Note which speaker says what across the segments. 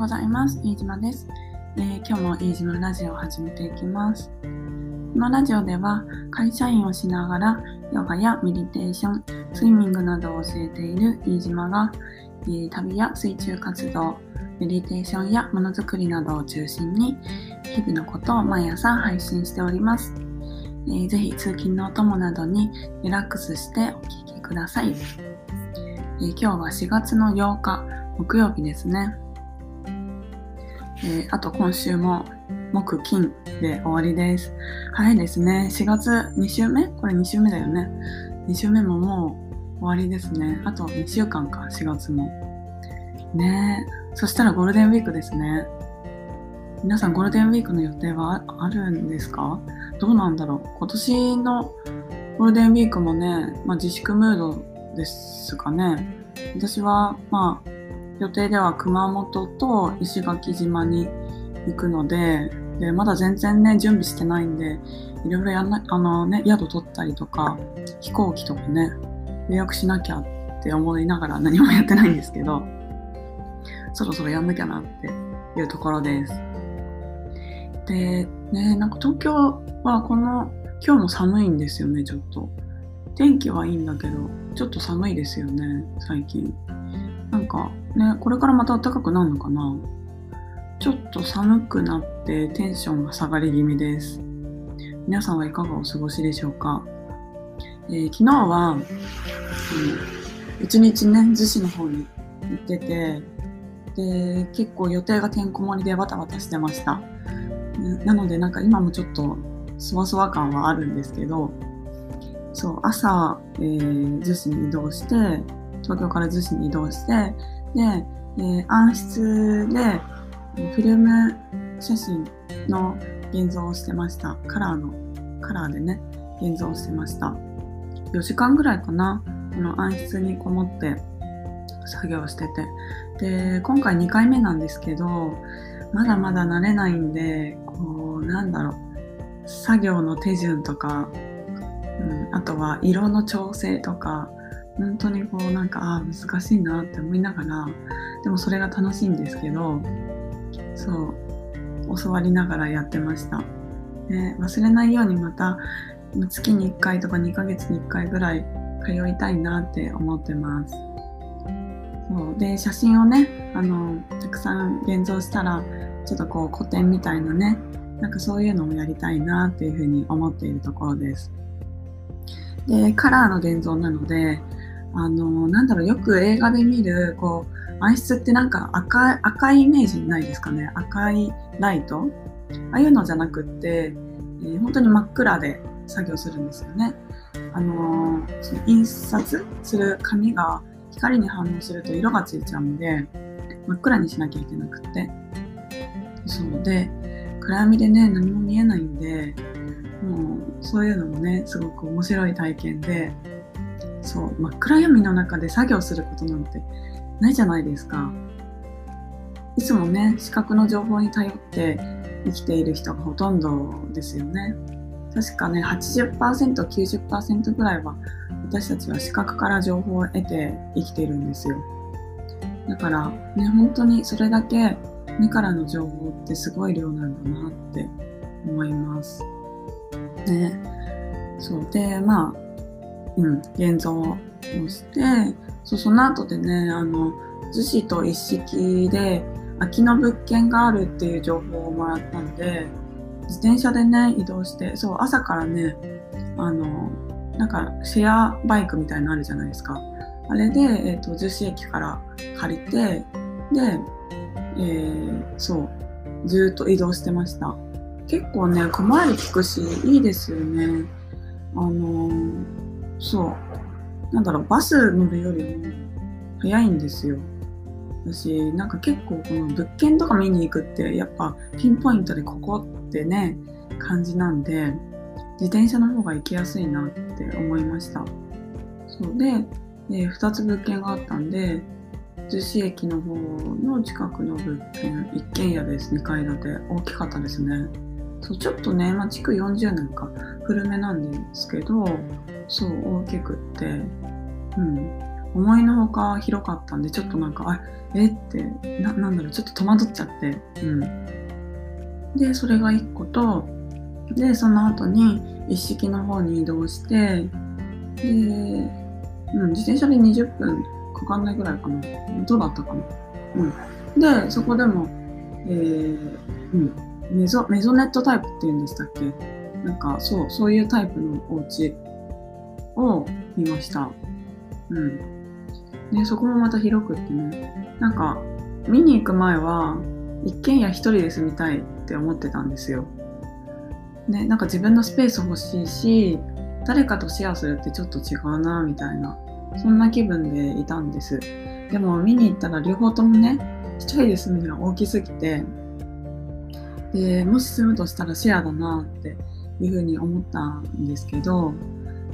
Speaker 1: ございます。飯島です、えー、今日も飯島ラジオを始めていきます。このラジオでは会社員をしながらヨガやメディテーション、スイミングなどを教えている飯島が、えー、旅や水中活動、メディテーションやものづくりなどを中心に日々のことを毎朝配信しております。えー、ぜひ通勤のお供などにリラックスしてお聴きください。えー、今日は4月の8日木曜日ですね。えー、あと今週も木金で終わりです。早いですね。4月2週目？これ2週目だよね。2週目ももう終わりですね。あと2週間か、4月も。ねえ。そしたらゴールデンウィークですね。皆さんゴールデンウィークの予定はあるんですか？どうなんだろう？今年のゴールデンウィークもね、まあ、自粛ムードですかね。私は、まあ、予定では熊本と石垣島に行くので、でまだ全然ね、準備してないんで、いろいろやんな、あのね、宿取ったりとか、飛行機とかね、予約しなきゃって思いながら何もやってないんですけど、そろそろやんなきゃなっていうところです。で、ね、なんか東京はこの、今日も寒いんですよね、ちょっと。天気はいいんだけど、ちょっと寒いですよね、最近。なんかね、これからまた暖かくなるのかな？ちょっと寒くなってテンションが下がり気味です。皆さんはいかがお過ごしでしょうか、えー、昨日は、うん、一日ね、逗子の方に行ってて、で、結構予定がてんこ盛りでバタバタしてました。なのでなんか今もちょっとそわそわ感はあるんですけど、そう、朝、えー、逗子に移動して、東京から逗子に移動して、で、えー、暗室でフィルム写真の現像をしてました。カラーの、カラーでね、現像をしてました。4時間ぐらいかな、この暗室にこもって作業してて。で、今回2回目なんですけど、まだまだ慣れないんで、こう、なんだろう、作業の手順とか、うん、あとは色の調整とか、本当にこうなんかあ難しいなって思いながらでもそれが楽しいんですけどそう教わりながらやってました、で忘れないようにまた月に1回とか2ヶ月に1回ぐらい通いたいなって思ってます。そうで写真をねあのたくさん現像したらちょっとこう古典みたいなねなんかそういうのもやりたいなっていうふうに思っているところです。でカラーの現像なのであのなんだろうよく映画で見るこう暗室ってなんか赤い赤いイメージないですかね。赤いライト？ああいうのじゃなくって、えー、本当に真っ暗で作業するんですよね。あのー、印刷する紙が光に反応すると色がついちゃうんで真っ暗にしなきゃいけなくって。そう。で暗闇でね何も見えないんでもうそういうのもねすごく面白い体験でそう真っ暗闇の中で作業することなんてないじゃないですか。いつもね視覚の情報に頼って生きている人がほとんどですよね。確かね 80%90% ぐらいは私たちは視覚から情報を得て生きているんですよ。だからね本当にそれだけ目からの情報ってすごい量なんだなって思います。ね。そう。でまあうん、現像をしてそその後でねあの逗子と一式で空きの物件があるっていう情報をもらったんで自転車でね移動してそう朝からねあのなんかシェアバイクみたいのあるじゃないですか。あれで、えーと、逗子駅から借りてで、えー、そうずっと移動してました。結構ね小回り利くしいいですよね。あのーそう。なんだろう、バス乗るよりも早いんですよ。私、なんか結構この物件とか見に行くって、やっぱピンポイントでここってね、感じなんで、自転車の方が行きやすいなって思いました。そうで、え、2つ物件があったんで、逗子駅の方の近くの物件、一軒家です、2階建て。大きかったですね。そうちょっとね、まあ、築40年か。古めなんですけどそう大きくって、うん、思いのほか広かったんでちょっとなんかあえってななんだろうちょっと戸惑っちゃって。うん。でそれが1個とでその後に一式の方に移動してで、うん、自転車で20分かかんないぐらいかな。どうだったかな。うん。でそこでもえー、うん。メゾメゾネットタイプっていうんでしたっけ？なんかそうそういうタイプのお家を見ました。うん。でそこもまた広くってね。なんか見に行く前は一軒家一人で住みたいって思ってたんですよ。ね、なんか自分のスペース欲しいし誰かとシェアするってちょっと違うなみたいなそんな気分でいたんです。でも見に行ったら両方ともね一人で住むには大きすぎてでもし住むとしたらシェアだなっていうふうに思ったんですけど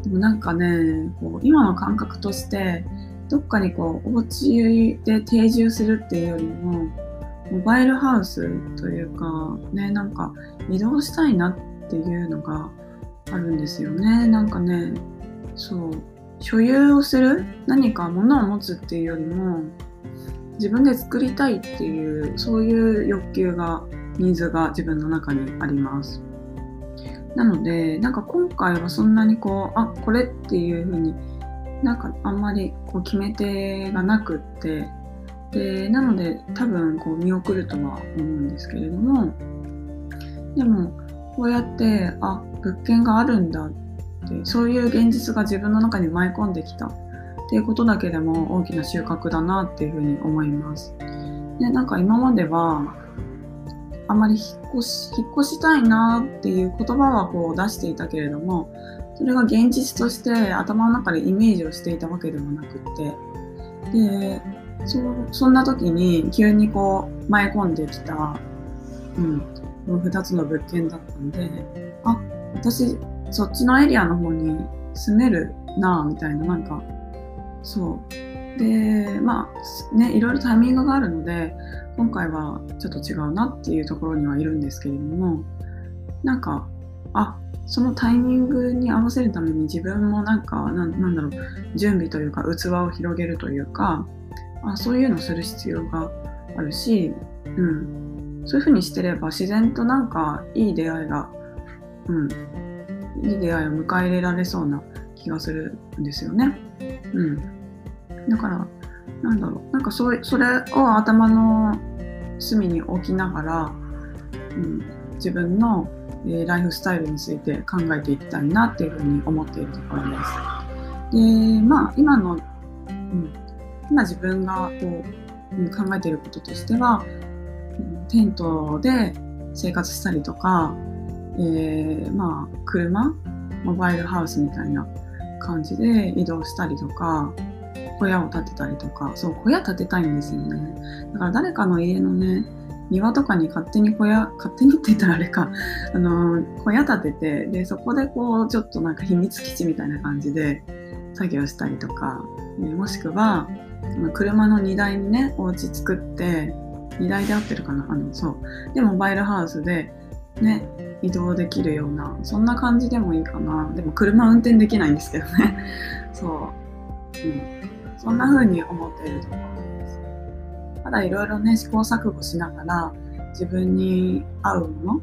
Speaker 1: でもなんかねこう今の感覚としてどっかにこうお家で定住するっていうよりもモバイルハウスというかねなんか移動したいなっていうのがあるんですよね。なんかねそう所有をする何か物を持つっていうよりも自分で作りたいっていうそういう欲求がニーズが自分の中にありますなのでなんか今回はそんなにこうあこれっていう風になんかあんまりこう決め手がなくってでなので多分こう見送るとは思うんですけれどもでもこうやってあ物件があるんだってそういう現実が自分の中に舞い込んできたっていうことだけでも大きな収穫だなっていうふうに思います。でなんか今まではあまり引っ越し引っ越したいなっていう言葉はこう出していたけれどもそれが現実として頭の中でイメージをしていたわけではなくってでそそんな時に急にこう舞い込んできた、うん、この2つの物件だったんであ私そっちのエリアの方に住めるなみたいななんかそう。でまあねいろいろタイミングがあるので今回はちょっと違うなっていうところにはいるんですけれどもなんかあそのタイミングに合わせるために自分もなんかなんだろう準備というか器を広げるというかあそういうのする必要があるし、うん、そういうふうにしてれば自然となんかいい出会いが、うん、いい出会いを迎え入れられそうな気がするんですよね。うん、だからなんだろうなんかそそれを頭の隅に置きながら、うん、自分の、えー、ライフスタイルについて考えていきたいなっていうふうに思っているところです。でまあ今の、うん今自分がこううん考えていることとしてはうんテントで生活したりとか、えー、まあ車モバイルハウスみたいな感じで移動したりとか小屋を建てたりとかそう小屋建てたいんですよね。だから誰かの家のね庭とかに勝手に小屋勝手にって言ったらあれかあの小屋建ててでそこでこうちょっとなんか秘密基地みたいな感じで作業したりとか、もしくは車の荷台にねお家作って荷台で合ってるかなあのそう。でモバイルハウスでね移動できるようなそんな感じでもいいかな。でも車運転できないんですけどね。そう、うん、そんな風に思っているところですただいろいろね試行錯誤しながら自分に合うも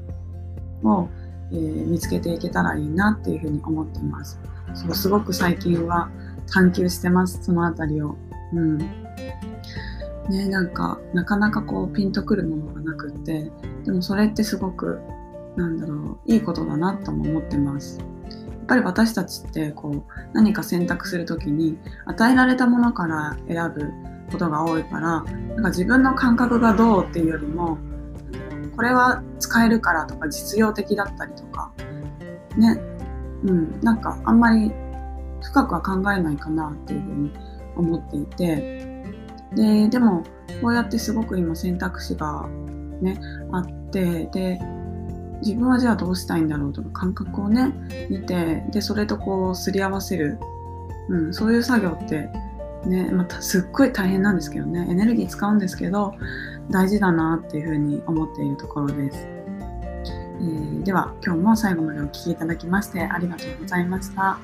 Speaker 1: のを、えー、見つけていけたらいいなっていうふうに思っていますそうすごく最近は探求してますそのあたりをうん。ね、なんか、なかなかこうピンとくるものがなくって、でもそれってすごく、なんだろう、いいことだなとも思ってます。やっぱり私たちってこう何か選択する時に与えられたものから選ぶことが多いからなんか自分の感覚がどうっていうよりもこれは使えるからとか実用的だったりとかね。うん。なんかあんまり深くは考えないかなっていうふうに思っていて。ででもこうやってすごく今選択肢がねあってで自分はじゃあどうしたいんだろうとか感覚をね見てでそれとこうすり合わせる、うん、そういう作業ってねまたすっごい大変なんですけどねエネルギー使うんですけど大事だなっていうふうに思っているところです。えー、では今日も最後までお聴きいただきましてありがとうございました。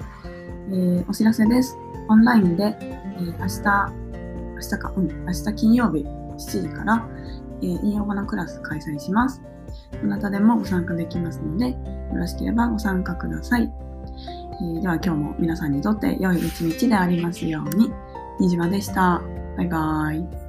Speaker 1: えー、お知らせです。オンラインで、えー、明日、明日か、うん、明日金曜日7時から、えー、インヨガのクラス開催します。どなたでもご参加できますので、よろしければご参加ください。えー、では今日も皆さんにとって良い一日でありますように。にじまでした。バイバーイ。